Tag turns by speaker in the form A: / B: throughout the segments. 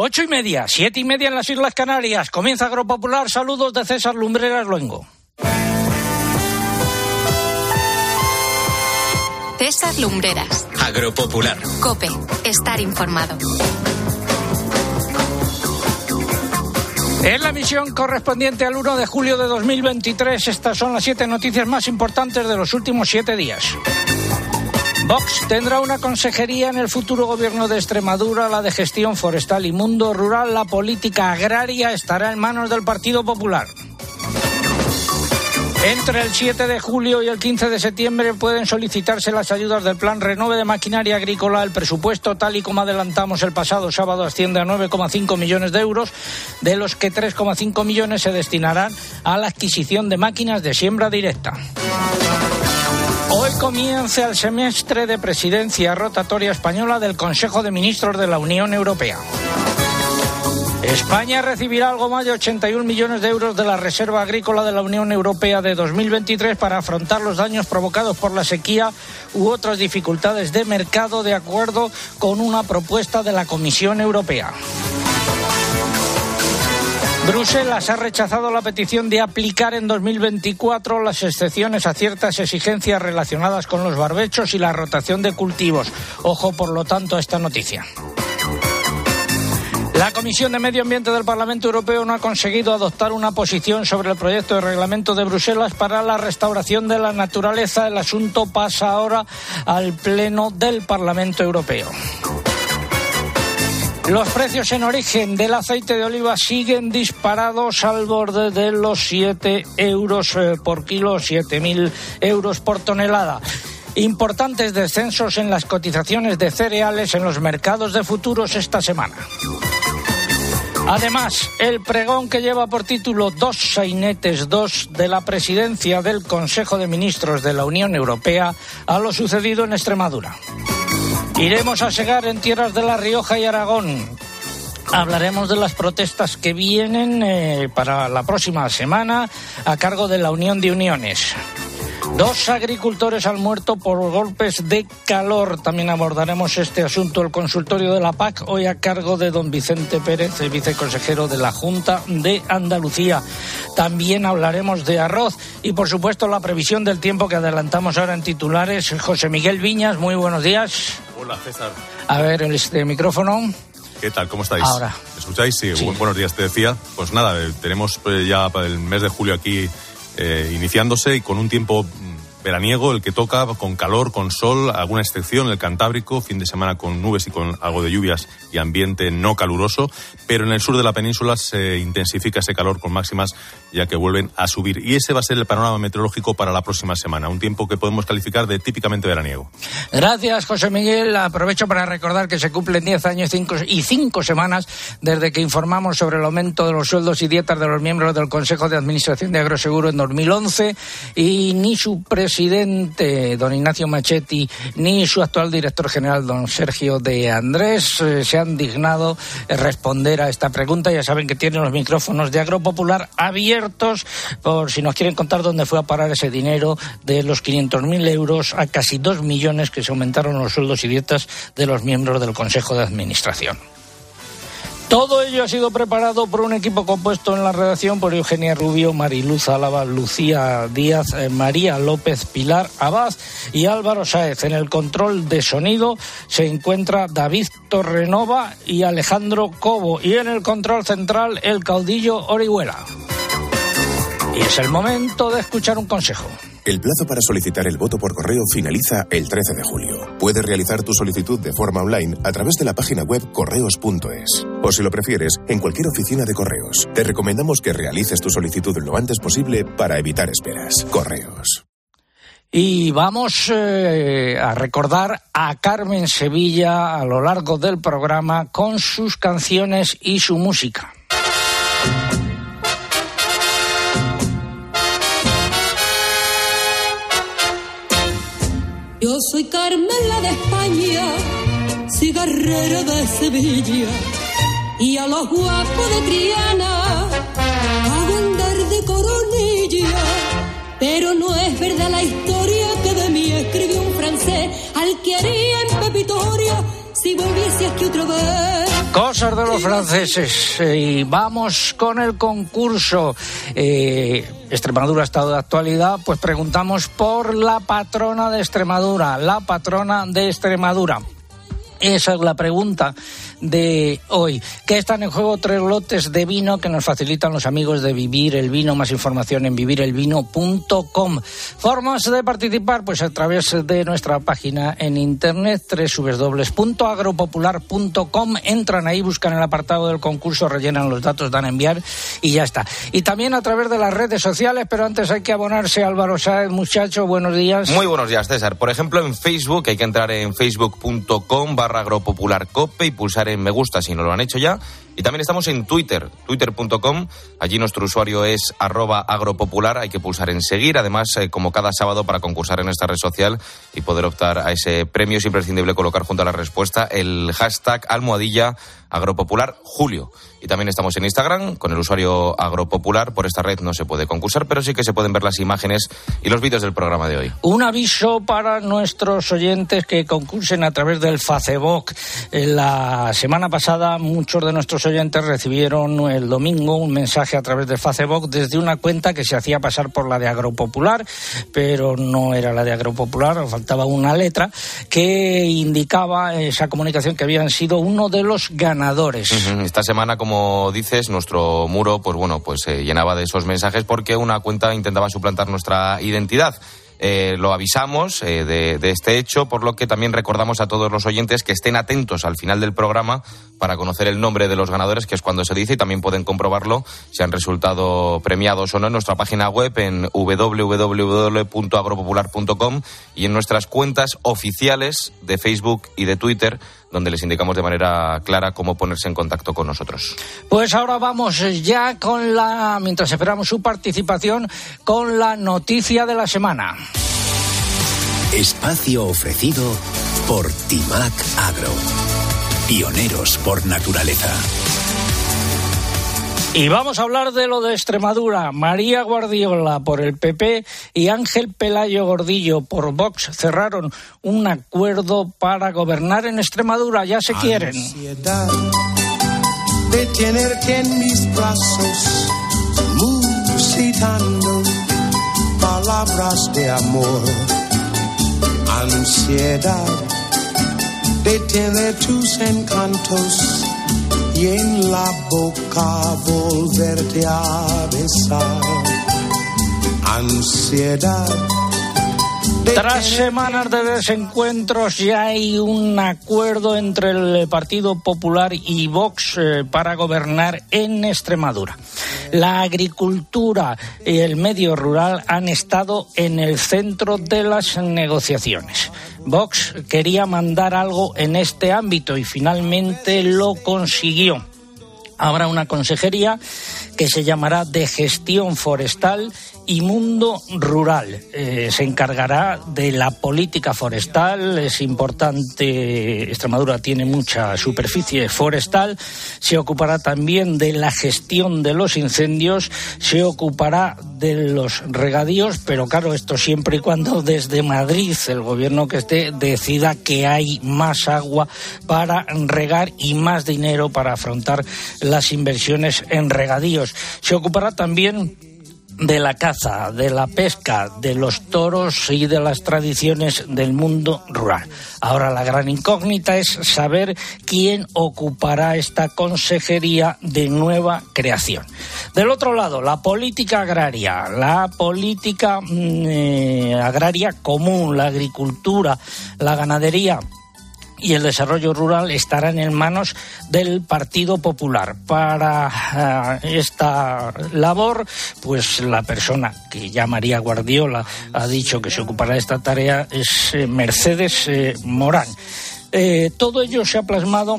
A: Ocho y media, siete y media en las Islas Canarias. Comienza Agropopular. Saludos de César Lumbreras Luengo.
B: César Lumbreras.
C: Agropopular.
B: Cope. Estar informado.
A: En la misión correspondiente al 1 de julio de 2023, estas son las siete noticias más importantes de los últimos siete días. Vox tendrá una consejería en el futuro gobierno de Extremadura, la de gestión forestal y mundo rural. La política agraria estará en manos del Partido Popular. Entre el 7 de julio y el 15 de septiembre pueden solicitarse las ayudas del Plan Renove de Maquinaria Agrícola. El presupuesto, tal y como adelantamos el pasado sábado, asciende a 9,5 millones de euros, de los que 3,5 millones se destinarán a la adquisición de máquinas de siembra directa. Hoy comienza el semestre de presidencia rotatoria española del Consejo de Ministros de la Unión Europea. España recibirá algo más de 81 millones de euros de la Reserva Agrícola de la Unión Europea de 2023 para afrontar los daños provocados por la sequía u otras dificultades de mercado, de acuerdo con una propuesta de la Comisión Europea. Bruselas ha rechazado la petición de aplicar en 2024 las excepciones a ciertas exigencias relacionadas con los barbechos y la rotación de cultivos. Ojo, por lo tanto, a esta noticia. La Comisión de Medio Ambiente del Parlamento Europeo no ha conseguido adoptar una posición sobre el proyecto de reglamento de Bruselas para la restauración de la naturaleza. El asunto pasa ahora al Pleno del Parlamento Europeo. Los precios en origen del aceite de oliva siguen disparados al borde de los 7 euros eh, por kilo, 7.000 euros por tonelada. Importantes descensos en las cotizaciones de cereales en los mercados de futuros esta semana. Además, el pregón que lleva por título Dos sainetes dos de la presidencia del Consejo de Ministros de la Unión Europea a lo sucedido en Extremadura. Iremos a segar en tierras de La Rioja y Aragón. Hablaremos de las protestas que vienen eh, para la próxima semana a cargo de la Unión de Uniones. Dos agricultores han muerto por golpes de calor. También abordaremos este asunto. El consultorio de la PAC, hoy a cargo de don Vicente Pérez, el viceconsejero de la Junta de Andalucía. También hablaremos de arroz y, por supuesto, la previsión del tiempo que adelantamos ahora en titulares. José Miguel Viñas, muy buenos días.
D: Hola, César.
A: A ver, este micrófono.
D: ¿Qué tal? ¿Cómo estáis?
A: Ahora.
D: ¿Me escucháis? Sí,
A: Sí.
D: Bu- buenos días, te decía. Pues nada, eh, tenemos eh, ya el mes de julio aquí eh, iniciándose y con un tiempo veraniego, el que toca, con calor, con sol, alguna excepción, el Cantábrico, fin de semana con nubes y con algo de lluvias y ambiente no caluroso, pero en el sur de la península se intensifica ese calor con máximas ya que vuelven a subir. Y ese va a ser el panorama meteorológico para la próxima semana, un tiempo que podemos calificar de típicamente veraniego.
A: Gracias, José Miguel. Aprovecho para recordar que se cumplen 10 años cinco- y 5 semanas desde que informamos sobre el aumento de los sueldos y dietas de los miembros del Consejo de Administración de Agroseguro en 2011 y ni su presidente, don Ignacio Machetti, ni su actual director general, don Sergio de Andrés, eh, se han dignado responder a esta pregunta. Ya saben que tienen los micrófonos de Agropopular abiertos por si nos quieren contar dónde fue a parar ese dinero de los 500.000 euros a casi 2 millones que se aumentaron los sueldos y dietas de los miembros del Consejo de Administración. Todo ello ha sido preparado por un equipo compuesto en la redacción por Eugenia Rubio, Mariluz Álava, Lucía Díaz, eh, María López, Pilar Abad y Álvaro Sáez. En el control de sonido se encuentra David Torrenova y Alejandro Cobo. Y en el control central el caudillo Orihuela. Y es el momento de escuchar un consejo.
E: El plazo para solicitar el voto por correo finaliza el 13 de julio. Puedes realizar tu solicitud de forma online a través de la página web correos.es. O si lo prefieres, en cualquier oficina de correos. Te recomendamos que realices tu solicitud lo antes posible para evitar esperas. Correos.
A: Y vamos eh, a recordar a Carmen Sevilla a lo largo del programa con sus canciones y su música.
F: Soy Carmen la de España, cigarrera de Sevilla, y a los guapos de Triana hago andar de coronilla. Pero no es verdad la historia que de mí escribió un francés al que haría en Pepitoria si volviese aquí otra vez.
A: Cosas de los franceses. Eh, y vamos con el concurso. Eh, Extremadura, estado de actualidad. Pues preguntamos por la patrona de Extremadura. La patrona de Extremadura. Esa es la pregunta de hoy. Que están en juego tres lotes de vino que nos facilitan los amigos de Vivir el Vino. Más información en vivirelvino.com. Formas de participar, pues a través de nuestra página en internet, www.agropopular.com. Entran ahí, buscan el apartado del concurso, rellenan los datos, dan a enviar y ya está. Y también a través de las redes sociales, pero antes hay que abonarse. Álvaro Sáez, muchacho, buenos días.
C: Muy buenos días, César. Por ejemplo, en Facebook hay que entrar en facebook.com barra agropopularcope y pulsar me gusta si no lo han hecho ya. Y también estamos en Twitter, twitter.com. Allí nuestro usuario es arroba agropopular. Hay que pulsar en seguir. Además, eh, como cada sábado, para concursar en esta red social y poder optar a ese premio, es imprescindible colocar junto a la respuesta el hashtag almohadilla agropopular julio. Y también estamos en Instagram con el usuario agropopular. Por esta red no se puede concursar, pero sí que se pueden ver las imágenes y los vídeos del programa de hoy.
A: Un aviso para nuestros oyentes que concursen a través del Facebook. Eh, La semana pasada muchos de nuestros oyentes recibieron el domingo un mensaje a través de Facebook desde una cuenta que se hacía pasar por la de Agropopular, pero no era la de Agropopular, faltaba una letra que indicaba esa comunicación que habían sido uno de los ganadores.
C: Esta semana, como dices, nuestro muro, pues bueno, pues se llenaba de esos mensajes porque una cuenta intentaba suplantar nuestra identidad. Eh, lo avisamos eh, de, de este hecho, por lo que también recordamos a todos los oyentes que estén atentos al final del programa para conocer el nombre de los ganadores, que es cuando se dice, y también pueden comprobarlo si han resultado premiados o no en nuestra página web en www.agropopular.com y en nuestras cuentas oficiales de Facebook y de Twitter, donde les indicamos de manera clara cómo ponerse en contacto con nosotros.
A: Pues ahora vamos ya con la, mientras esperamos su participación, con la noticia de la semana.
G: Espacio ofrecido por Timac Agro. Pioneros por naturaleza.
A: Y vamos a hablar de lo de Extremadura. María Guardiola por el PP y Ángel Pelayo Gordillo por Vox cerraron un acuerdo para gobernar en Extremadura. Ya se quieren.
H: ansiedad de tenerte en mis brazos, musitando palabras de amor. Ansiedad de tener tus encantos y en la boca volverte a besar. Ansiedad.
A: Tras semanas de desencuentros ya hay un acuerdo entre el Partido Popular y Vox eh, para gobernar en Extremadura. La agricultura y el medio rural han estado en el centro de las negociaciones. Vox quería mandar algo en este ámbito y finalmente lo consiguió habrá una consejería que se llamará de gestión forestal y mundo rural. Eh, se encargará de la política forestal. Es importante, Extremadura tiene mucha superficie forestal. Se ocupará también de la gestión de los incendios. Se ocupará de los regadíos, pero claro, esto siempre y cuando desde Madrid el gobierno que esté decida que hay más agua para regar y más dinero para afrontar las inversiones en regadíos. Se ocupará también de la caza, de la pesca, de los toros y de las tradiciones del mundo rural. Ahora la gran incógnita es saber quién ocupará esta consejería de nueva creación. Del otro lado, la política agraria, la política mm, eh, agraria común, la agricultura, la ganadería y el desarrollo rural estarán en manos del Partido Popular. Para eh, esta labor, pues la persona que ya María Guardiola ha dicho que se ocupará de esta tarea es eh, Mercedes eh, Morán. Todo ello se ha plasmado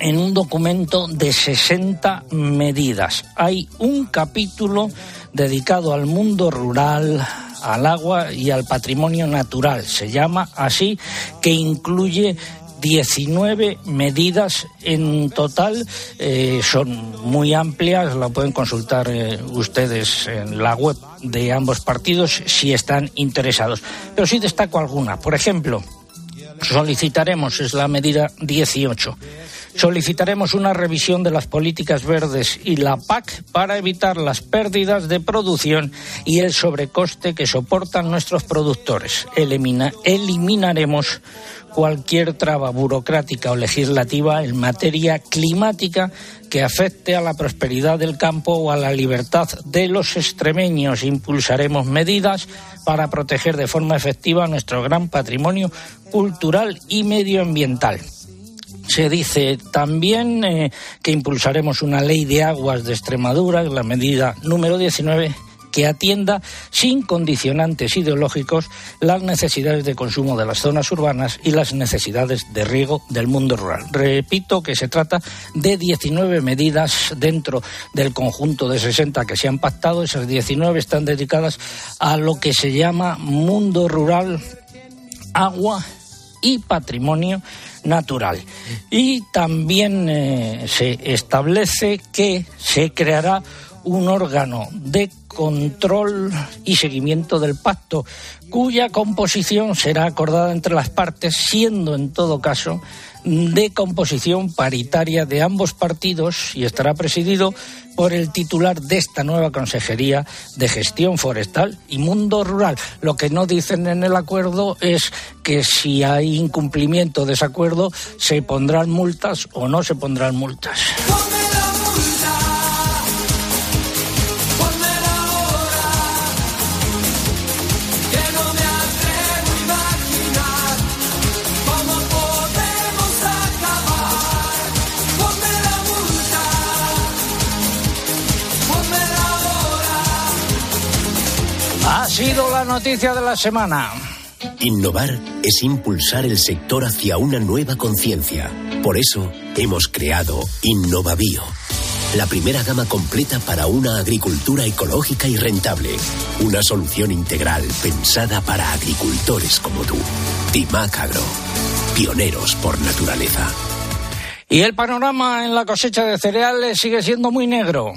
A: en un documento de 60 medidas. Hay un capítulo dedicado al mundo rural, al agua y al patrimonio natural. Se llama así, que incluye 19 medidas en total. Eh, son muy amplias, la pueden consultar eh, ustedes en la web de ambos partidos si están interesados. Pero sí destaco alguna. Por ejemplo, Solicitaremos, es la medida 18, solicitaremos una revisión de las políticas verdes y la PAC para evitar las pérdidas de producción y el sobrecoste que soportan nuestros productores. Elimina, eliminaremos cualquier traba burocrática o legislativa en materia climática que afecte a la prosperidad del campo o a la libertad de los extremeños. Impulsaremos medidas para proteger de forma efectiva nuestro gran patrimonio cultural y medioambiental. Se dice también eh, que impulsaremos una ley de aguas de Extremadura, la medida número 19, que atienda sin condicionantes ideológicos las necesidades de consumo de las zonas urbanas y las necesidades de riego del mundo rural. Repito que se trata de 19 medidas dentro del conjunto de 60 que se han pactado. Esas 19 están dedicadas a lo que se llama mundo rural, agua y patrimonio natural. Y también eh, se establece que se creará un órgano de control y seguimiento del pacto, cuya composición será acordada entre las partes, siendo en todo caso de composición paritaria de ambos partidos y estará presidido por el titular de esta nueva Consejería de Gestión Forestal y Mundo Rural. Lo que no dicen en el acuerdo es que si hay incumplimiento de ese acuerdo se pondrán multas o no se pondrán multas. Sido la noticia de la semana.
G: Innovar es impulsar el sector hacia una nueva conciencia. Por eso hemos creado Innovabio, la primera gama completa para una agricultura ecológica y rentable. Una solución integral pensada para agricultores como tú. Timac Agro, pioneros por naturaleza.
A: Y el panorama en la cosecha de cereales sigue siendo muy negro.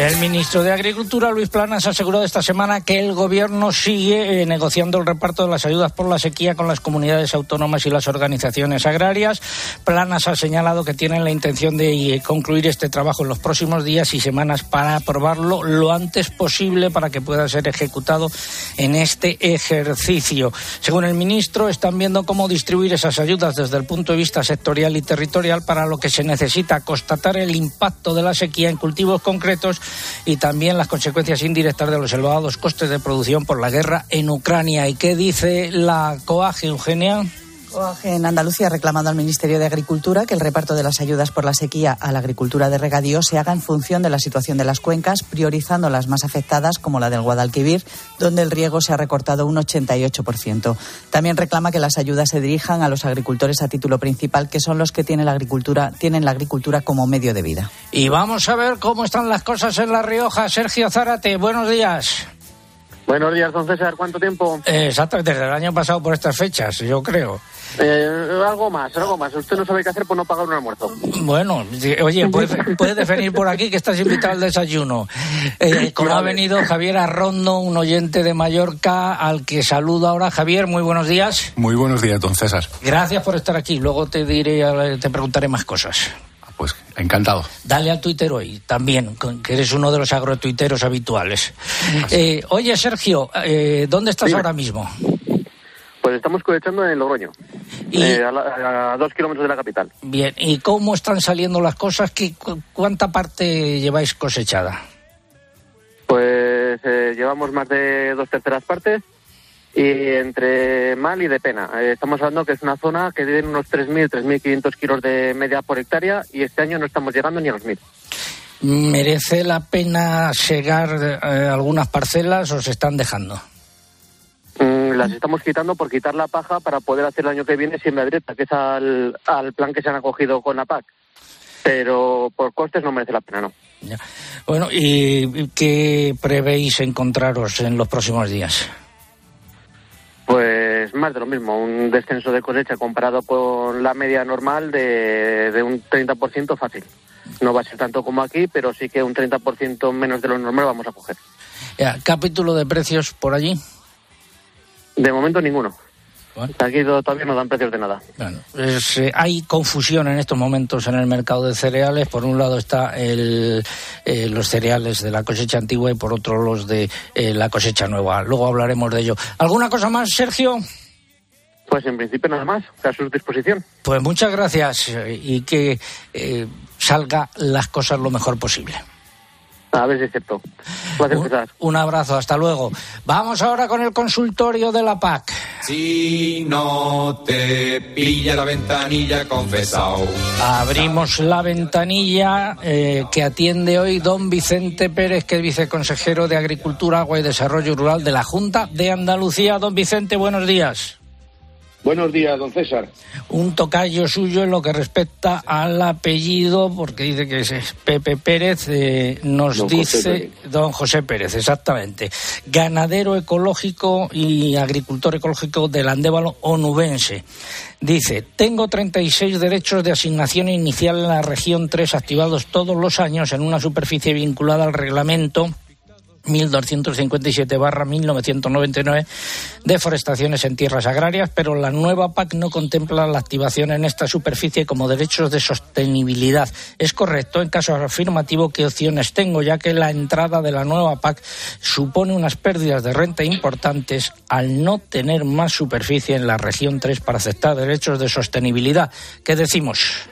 A: El ministro de Agricultura, Luis Planas, ha asegurado esta semana que el gobierno sigue eh, negociando el reparto de las ayudas por la sequía con las comunidades autónomas y las organizaciones agrarias. Planas ha señalado que tienen la intención de eh, concluir este trabajo en los próximos días y semanas para aprobarlo lo antes posible para que pueda ser ejecutado en este ejercicio. Según el ministro, están viendo cómo distribuir esas ayudas desde el punto de vista sectorial y territorial para lo que se necesita constatar el impacto de la sequía en cultivos concretos y también las consecuencias indirectas de los elevados costes de producción por la guerra en Ucrania. ¿Y qué dice la COAG, Eugenia?
I: En Andalucía ha reclamado al Ministerio de Agricultura que el reparto de las ayudas por la sequía a la agricultura de regadío se haga en función de la situación de las cuencas, priorizando las más afectadas, como la del Guadalquivir, donde el riego se ha recortado un 88%. También reclama que las ayudas se dirijan a los agricultores a título principal, que son los que tienen la agricultura, tienen la agricultura como medio de vida.
A: Y vamos a ver cómo están las cosas en La Rioja. Sergio Zárate, buenos días.
J: Buenos días, don César. ¿Cuánto tiempo?
A: Eh, exacto, desde el año pasado por estas fechas, yo creo.
J: Eh, algo más, algo más. Usted no sabe qué hacer por no pagar un almuerzo.
A: Bueno, oye, puedes, puedes venir por aquí que estás invitado al desayuno. Eh, como ha venido Javier Arrondo, un oyente de Mallorca, al que saludo ahora. Javier, muy buenos días.
K: Muy buenos días, don César.
A: Gracias por estar aquí. Luego te diré, te preguntaré más cosas.
K: Pues encantado.
A: Dale al Twitter hoy también, que eres uno de los agrotuiteros habituales. Eh, oye, Sergio, eh, ¿dónde estás ahora mismo?
J: Pues estamos cosechando en Logroño,
A: Y-
J: eh, a, la- a dos kilómetros de la capital.
A: Bien, ¿y cómo están saliendo las cosas? ¿Qué, cu- ¿Cuánta parte lleváis cosechada?
J: Pues eh, llevamos más de dos terceras partes y entre mal y de pena. Eh, estamos hablando que es una zona que tiene unos 3.000, 3.500 kilos de media por hectárea y este año no estamos llegando ni a los 1.000.
A: ¿Merece la pena segar eh, algunas parcelas o se están dejando?
J: Mm, las estamos quitando por quitar la paja para poder hacer el año que viene siembra directa, que es al, al plan que se han acogido con la PAC. Pero por costes no merece la pena, no.
A: Ya. Bueno, ¿y qué prevéis encontraros en los próximos días?
J: Pues más de lo mismo, un descenso de cosecha comparado con la media normal de, de un 30% fácil. No va a ser tanto como aquí, pero sí que un 30% menos de lo normal vamos a coger.
A: Ya, capítulo de precios por allí.
J: De momento ninguno. Aquí to- todavía no dan precios de nada.
A: Bueno, es, eh, hay confusión en estos momentos en el mercado de cereales. Por un lado está el, eh, los cereales de la cosecha antigua y por otro los de eh, la cosecha nueva. Luego hablaremos de ello. ¿Alguna cosa más, Sergio?
J: Pues en principio nada más, a su disposición.
A: Pues muchas gracias y que eh, salga las cosas lo mejor posible.
J: A ver si es cierto. Gracias,
A: Un, un abrazo, hasta luego. Vamos ahora con el consultorio de la PAC.
L: Si no te pilla la ventanilla confesado.
A: Abrimos la ventanilla eh, que atiende hoy don Vicente Pérez, que es viceconsejero de Agricultura, Agua y Desarrollo Rural de la Junta de Andalucía. Don Vicente, buenos días.
M: Buenos días, don César.
A: Un tocayo suyo en lo que respecta al apellido, porque dice que es Pepe Pérez, eh, nos
M: Don José
A: dice
M: Pérez.
A: don José Pérez, exactamente. Ganadero ecológico y agricultor ecológico del Andévalo onubense. Dice, tengo 36 derechos de asignación inicial en la región 3 activados todos los años en una superficie vinculada al reglamento 1257 barra 1999 de forestaciones en tierras agrarias, pero la nueva PAC no contempla la activación en esta superficie como derechos de sostenibilidad. Es correcto, en caso afirmativo, qué opciones tengo, ya que la entrada de la nueva PAC supone unas pérdidas de renta importantes al no tener más superficie en la región 3 para aceptar derechos de sostenibilidad. ¿Qué decimos?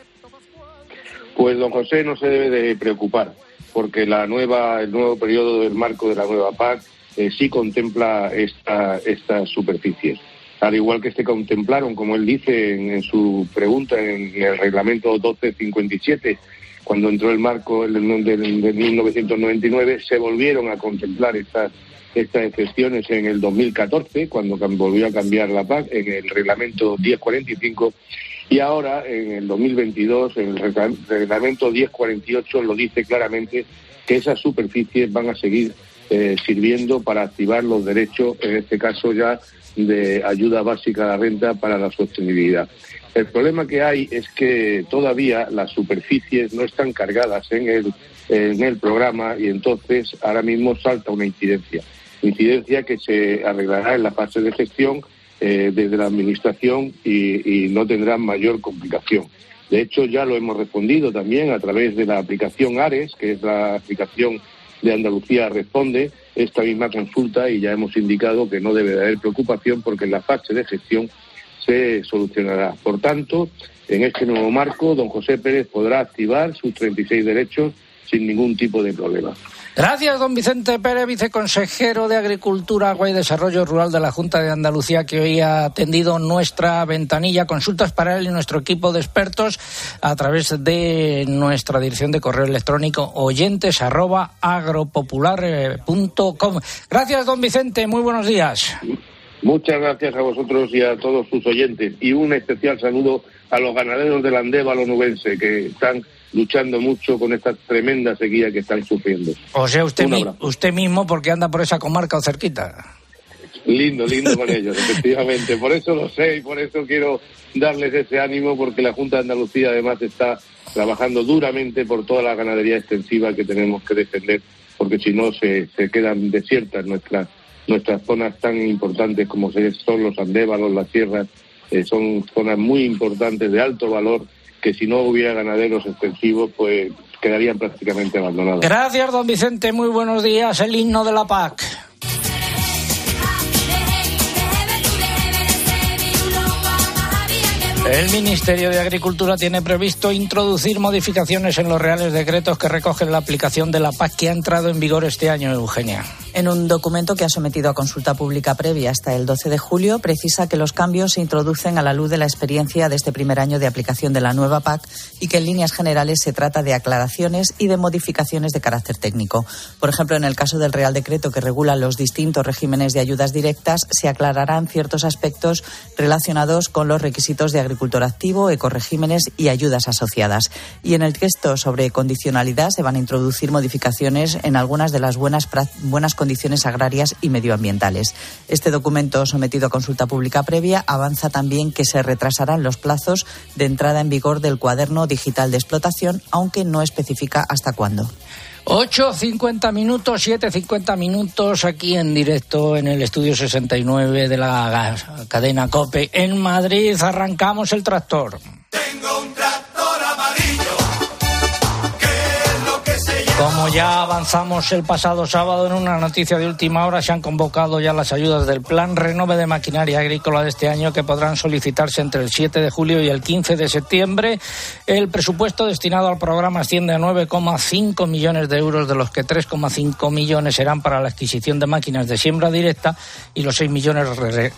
M: Pues don José no se debe de preocupar, porque la nueva, el nuevo periodo del marco de la nueva PAC eh, sí contempla esta, estas superficies. Al igual que se contemplaron, como él dice en, su pregunta en el reglamento 1257, cuando entró el marco del, del- del 1999, se volvieron a contemplar estas estas excepciones en el 2014, cuando volvió a cambiar la PAC, en el reglamento 1045, y ahora en el 2022, en el regla- reglamento 1048, lo dice claramente que esas superficies van a seguir eh, sirviendo para activar los derechos, en este caso ya de ayuda básica a la renta para la sostenibilidad. El problema que hay es que todavía las superficies no están cargadas en el, en el programa y entonces ahora mismo salta una incidencia. Incidencia que se arreglará en la fase de gestión eh, desde la Administración y, no tendrá mayor complicación. De hecho, ya lo hemos respondido también a través de la aplicación ARES, que es la aplicación de Andalucía Responde, esta misma consulta y ya hemos indicado que no debe de haber preocupación porque en la fase de gestión se solucionará. Por tanto, en este nuevo marco, don José Pérez podrá activar sus 36 derechos sin ningún tipo de problema.
A: Gracias, don Vicente Pérez, viceconsejero de Agricultura, Agua y Desarrollo Rural de la Junta de Andalucía, que hoy ha atendido nuestra ventanilla. Consultas para él y nuestro equipo de expertos a través de nuestra dirección de correo electrónico oyentes arroba agropopular.com. Gracias, don Vicente. Muy buenos días.
M: Muchas gracias a vosotros y a todos sus oyentes. Y un especial saludo a los ganaderos del Andévalo nubense que están luchando mucho con esta tremenda sequía que están sufriendo.
A: O sea, usted, mi- usted mismo, porque anda por esa comarca o cerquita.
M: Lindo, lindo con ellos, efectivamente. Por eso lo sé y por eso quiero darles ese ánimo, porque la Junta de Andalucía además está trabajando duramente por toda la ganadería extensiva que tenemos que defender, porque si no se, se quedan desiertas nuestras nuestras zonas tan importantes como son los andévalos, las sierras, eh, son zonas muy importantes de alto valor que si no hubiera ganaderos extensivos, pues quedarían prácticamente abandonadas.
A: Gracias, don Vicente. Muy buenos días. El himno de la PAC. El Ministerio de Agricultura tiene previsto introducir modificaciones en los reales decretos que recogen la aplicación de la PAC que ha entrado en vigor este año, Eugenia.
I: En un documento que ha sometido a consulta pública previa hasta el 12 de julio, precisa que los cambios se introducen a la luz de la experiencia de este primer año de aplicación de la nueva PAC y que en líneas generales se trata de aclaraciones y de modificaciones de carácter técnico. Por ejemplo, en el caso del Real Decreto que regula los distintos regímenes de ayudas directas, se aclararán ciertos aspectos relacionados con los requisitos de agricultor activo, ecoregímenes y ayudas asociadas. Y en el texto sobre condicionalidad se van a introducir modificaciones en algunas de las buenas, buenas condiciones condiciones agrarias y medioambientales. Este documento sometido a consulta pública previa avanza también que se retrasarán los plazos de entrada en vigor del cuaderno digital de explotación, aunque no especifica hasta cuándo.
A: 8.50 minutos, 7.50 minutos aquí en directo en el estudio 69 de la cadena COPE en Madrid. Arrancamos el tractor.
N: Tengo un tractor
A: Como ya avanzamos el pasado sábado en una noticia de última hora, se han convocado ya las ayudas del Plan Renove de Maquinaria Agrícola de este año que podrán solicitarse entre el 7 de julio y el 15 de septiembre. El presupuesto destinado al programa asciende a 9,5 millones de euros, de los que 3,5 millones serán para la adquisición de máquinas de siembra directa y los 6 millones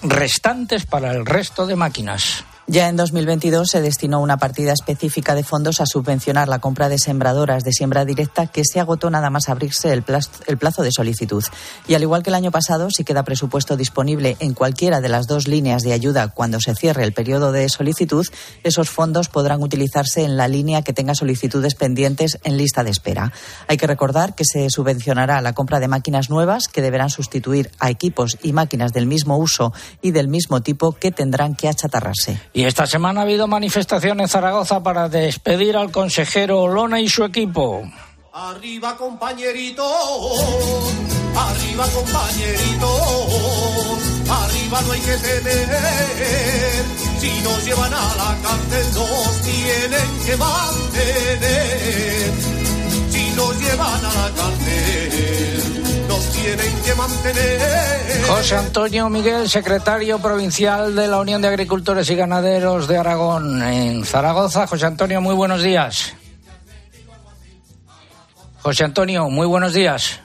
A: restantes para el resto de máquinas.
I: Ya en 2022 se destinó una partida específica de fondos a subvencionar la compra de sembradoras de siembra directa que se agotó nada más abrirse el plazo, de solicitud. Y al igual que el año pasado, si queda presupuesto disponible en cualquiera de las dos líneas de ayuda cuando se cierre el periodo de solicitud, esos fondos podrán utilizarse en la línea que tenga solicitudes pendientes en lista de espera. Hay que recordar que se subvencionará la compra de máquinas nuevas que deberán sustituir a equipos y máquinas del mismo uso y del mismo tipo que tendrán que achatarrarse.
A: Y esta semana ha habido manifestación en Zaragoza para despedir al consejero Olona y su equipo.
N: Arriba compañerito, arriba compañerito, arriba no hay que temer. Si nos llevan a la cárcel nos tienen que mantener. Si nos llevan a la cárcel tienen que mantener.
A: José Antonio Miguel, secretario provincial de la Unión de Agricultores y Ganaderos de Aragón en Zaragoza. José Antonio, muy buenos días. José Antonio, muy buenos días.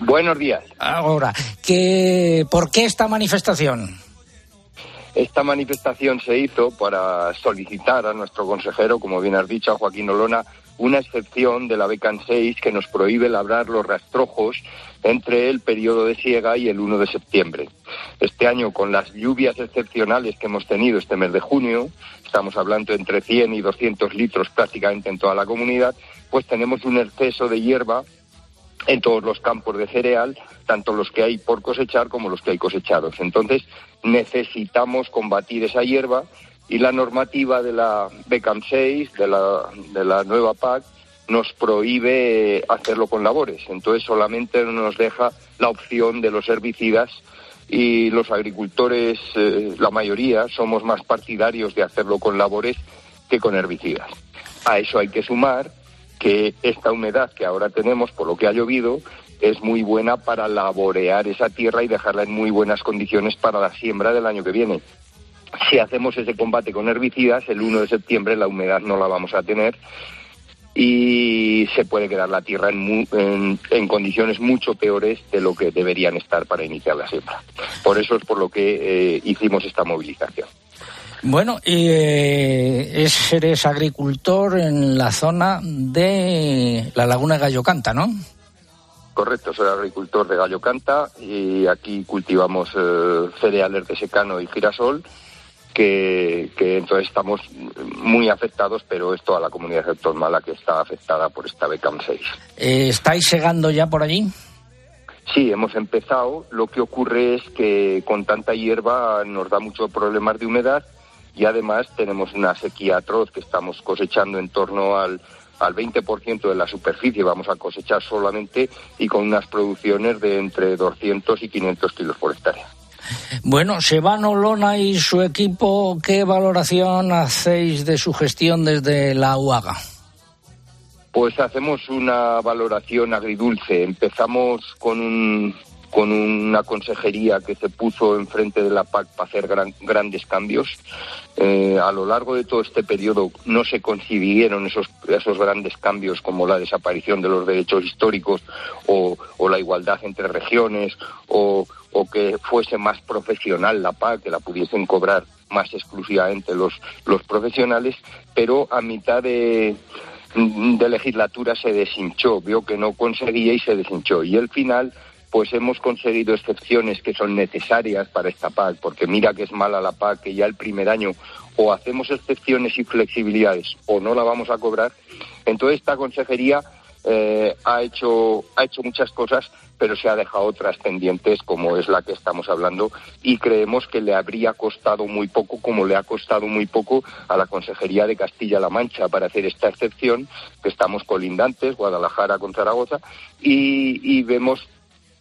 O: Buenos días.
A: Ahora, ¿qué, ¿por qué esta manifestación?
O: Esta manifestación se hizo para solicitar a nuestro consejero, como bien has dicho, a Joaquín Olona, una excepción de la BECAN 6 que nos prohíbe labrar los rastrojos entre el periodo de siega y el 1 de septiembre. Este año, con las lluvias excepcionales que hemos tenido este mes de junio, estamos hablando entre 100 y 200 litros prácticamente en toda la comunidad, pues tenemos un exceso de hierba en todos los campos de cereal, tanto los que hay por cosechar como los que hay cosechados. Entonces, necesitamos combatir esa hierba y la normativa de la BECAM 6, de la, nueva PAC, nos prohíbe hacerlo con labores. Entonces solamente nos deja la opción de los herbicidas y los agricultores, eh, la mayoría, somos más partidarios de hacerlo con labores que con herbicidas. A eso hay que sumar que esta humedad que ahora tenemos por lo que ha llovido es muy buena para laborear esa tierra y dejarla en muy buenas condiciones para la siembra del año que viene. Si hacemos ese combate con herbicidas, el 1 de septiembre la humedad no la vamos a tener y se puede quedar la tierra en, en, condiciones mucho peores de lo que deberían estar para iniciar la siembra. Por eso es por lo que eh, hicimos esta movilización.
A: Bueno, eh, es, eres agricultor en la zona de la laguna de Gallo Canta, ¿no?
O: Correcto, soy agricultor de Gallo Canta y aquí cultivamos eh, cereales de secano y girasol que, entonces estamos muy afectados, pero es toda la comunidad autónoma que está afectada por esta BECAM 6.
A: Eh, ¿Estáis segando ya por allí?
O: Sí, hemos empezado. Lo que ocurre es que con tanta hierba nos da muchos problemas de humedad y además tenemos una sequía atroz que estamos cosechando en torno al, al 20% de la superficie vamos a cosechar solamente y con unas producciones de entre 200 y 500 kilos por hectárea.
A: Bueno, Sebano Lona y su equipo, ¿qué valoración hacéis de su gestión desde la UAGA?
O: Pues hacemos una valoración agridulce. Empezamos con un, con una consejería que se puso enfrente de la PAC para hacer grandes cambios. Eh, a lo largo de todo este periodo no se consiguieron esos, esos grandes cambios como la desaparición de los derechos históricos o, o la igualdad entre regiones o, o, que fuese más profesional la PAC, que la pudiesen cobrar más exclusivamente los, los profesionales, pero a mitad de, de legislatura se deshinchó, vio que no conseguía y se deshinchó. Y el final pues hemos conseguido excepciones que son necesarias para esta PAC, porque mira que es mala la PAC, que ya el primer año o hacemos excepciones y flexibilidades o no la vamos a cobrar. Entonces esta consejería eh, ha hecho ha hecho muchas cosas pero se ha dejado otras pendientes como es la que estamos hablando y creemos que le habría costado muy poco como le ha costado muy poco a la Consejería de Castilla-La Mancha para hacer esta excepción que estamos colindantes Guadalajara con Zaragoza y, y vemos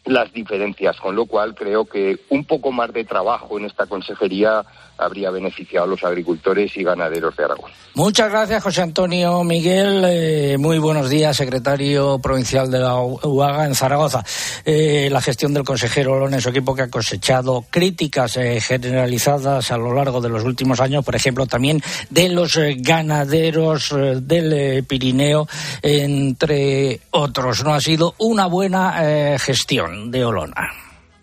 O: las diferencias, con lo cual creo que un poco más de trabajo en esta consejería habría beneficiado a los agricultores y ganaderos de Aragón.
A: Muchas gracias, José Antonio Miguel. Eh, muy buenos días, secretario provincial de la UAGA en Zaragoza. Eh, la gestión del consejero Olona en su equipo que ha cosechado críticas eh, generalizadas a lo largo de los últimos años, por ejemplo, también de los eh, ganaderos eh, del eh, Pirineo, entre otros. No ha sido una buena gestión de Olona.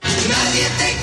H: Nadie te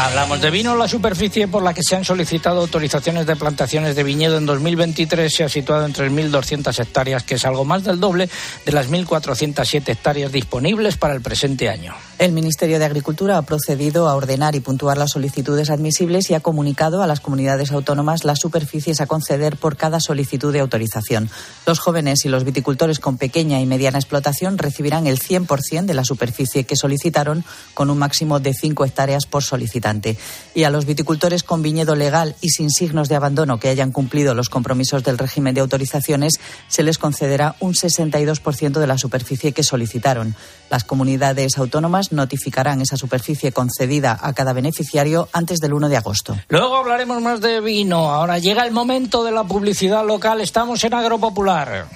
A: Hablamos de vino. La superficie por la que se han solicitado autorizaciones de plantaciones de viñedo en 2023 se ha situado en 3.200 hectáreas, que es algo más del doble de las 1.407 hectáreas disponibles para el presente año.
I: El Ministerio de Agricultura ha procedido a ordenar y puntuar las solicitudes admisibles y ha comunicado a las comunidades autónomas las superficies a conceder por cada solicitud de autorización. Los jóvenes y los viticultores con pequeña y mediana explotación recibirán el 100% de la superficie que solicitaron, con un máximo de 5 hectáreas por solicitante. Y a los viticultores con viñedo legal y sin signos de abandono que hayan cumplido los compromisos del régimen de autorizaciones, se les concederá un 62% de la superficie que solicitaron. Las comunidades autónomas notificarán esa superficie concedida a cada beneficiario antes del 1 de agosto.
A: Luego hablaremos más de vino. Ahora llega el momento de la publicidad local. Estamos en Agropopular.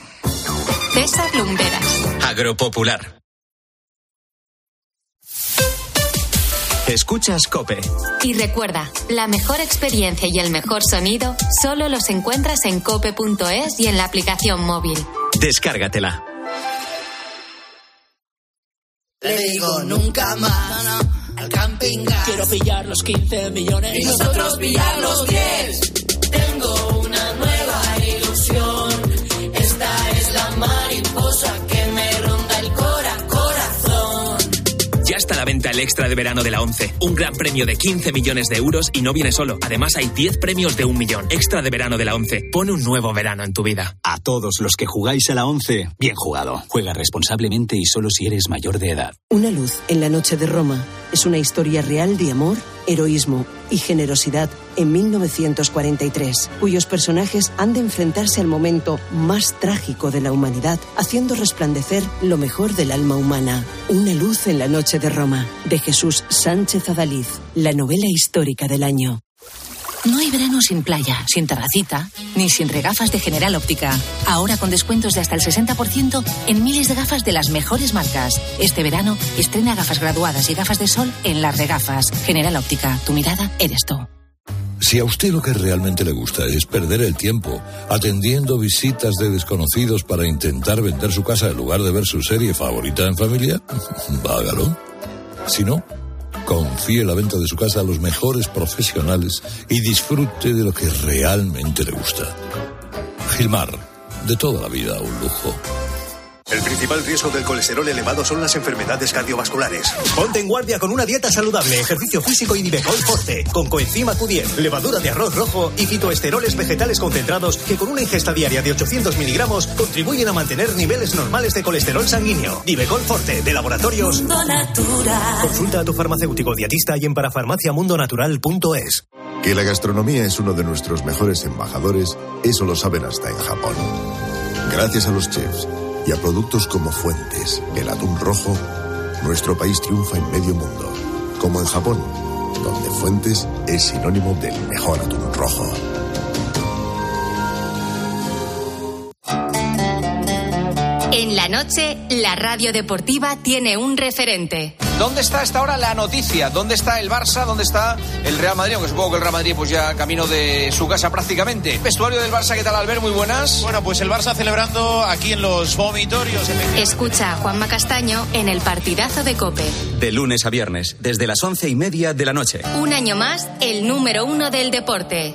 B: César Lumberas.
P: Agropopular. Escuchas Cope.
B: Y recuerda, la mejor experiencia y el mejor sonido solo los encuentras en cope.es y en la aplicación móvil.
P: Descárgatela.
H: Le digo nunca más al camping gas.
Q: Quiero pillar los 15 millones
H: Y nosotros pillar los 10. Tengo una
P: El extra de verano de la 11. Un gran premio de 15 millones de euros y no viene solo. Además hay 10 premios de un millón. Extra de verano de la 11. Pone un nuevo verano en tu vida.
R: A todos los que jugáis a la 11, bien jugado. Juega responsablemente y solo si eres mayor de edad.
S: Una luz en la noche de Roma es una historia real de amor, heroísmo y generosidad en 1943, cuyos personajes han de enfrentarse al momento más trágico de la humanidad, haciendo resplandecer lo mejor del alma humana. Una luz en la noche de Roma, de Jesús Sánchez Adaliz, la novela histórica del año.
T: No hay verano sin playa, sin terracita, ni sin regafas de General Óptica. Ahora con descuentos de hasta el 60% en miles de gafas de las mejores marcas. Este verano estrena gafas graduadas y gafas de sol en las regafas. General Óptica, tu mirada eres tú.
U: Si a usted lo que realmente le gusta es perder el tiempo atendiendo visitas de desconocidos para intentar vender su casa en lugar de ver su serie favorita en familia, hágalo. Si no, confíe la venta de su casa a los mejores profesionales y disfrute de lo que realmente le gusta. Gilmar, de toda la vida un lujo.
V: El principal riesgo del colesterol elevado son las enfermedades cardiovasculares. Ponte en guardia con una dieta saludable, ejercicio físico y Nivecol Forte, con coenzima Q10, levadura de arroz rojo y fitoesteroles vegetales concentrados que con una ingesta diaria de 800 miligramos contribuyen a mantener niveles normales de colesterol sanguíneo. Nivecol Forte, de laboratorios.
H: Mundo natural.
V: Consulta a tu farmacéutico dietista y en parafarmaciamundonatural.es.
W: Que la gastronomía es uno de nuestros mejores embajadores, eso lo saben hasta en Japón. Gracias a los chefs y a productos como Fuentes, el atún rojo, nuestro país triunfa en medio mundo, como en Japón, donde Fuentes es sinónimo del mejor atún rojo.
B: En la noche, la radio deportiva tiene un referente.
X: ¿Dónde está a esta hora la noticia? ¿Dónde está el Barça? ¿Dónde está el Real Madrid? Aunque supongo que el Real Madrid pues ya camino de su casa prácticamente. Vestuario del Barça, ¿qué tal Albert? Muy buenas.
Y: Bueno, pues el Barça celebrando aquí en los vomitorios.
B: Escucha a Juanma Castaño en el partidazo de Cope.
P: De lunes a viernes, desde las once y media de la noche.
B: Un año más, el número uno del deporte.